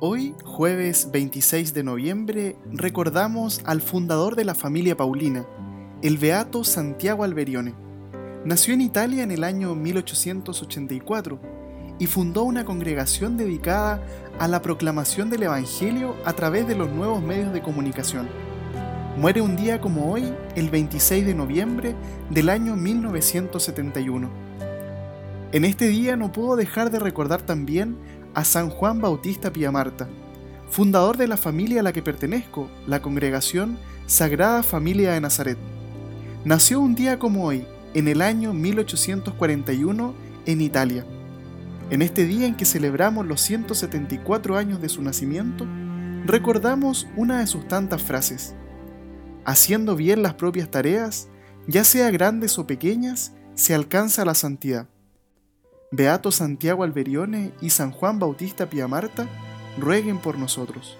Hoy, jueves 26 de noviembre, recordamos al fundador de la familia Paulina, el beato Santiago Alberione. Nació en Italia en el año 1884 y fundó una congregación dedicada a la proclamación del Evangelio a través de los nuevos medios de comunicación. Muere un día como hoy, el 26 de noviembre del año 1971. En este día no puedo dejar de recordar también a San Juan Bautista Piamarta, fundador de la familia a la que pertenezco, la congregación Sagrada Familia de Nazaret. Nació un día como hoy, en el año 1841, en Italia. En este día en que celebramos los 174 años de su nacimiento, recordamos una de sus tantas frases. Haciendo bien las propias tareas, ya sea grandes o pequeñas, se alcanza la santidad. Beato Santiago Alberione y San Juan Bautista Piamarta, rueguen por nosotros.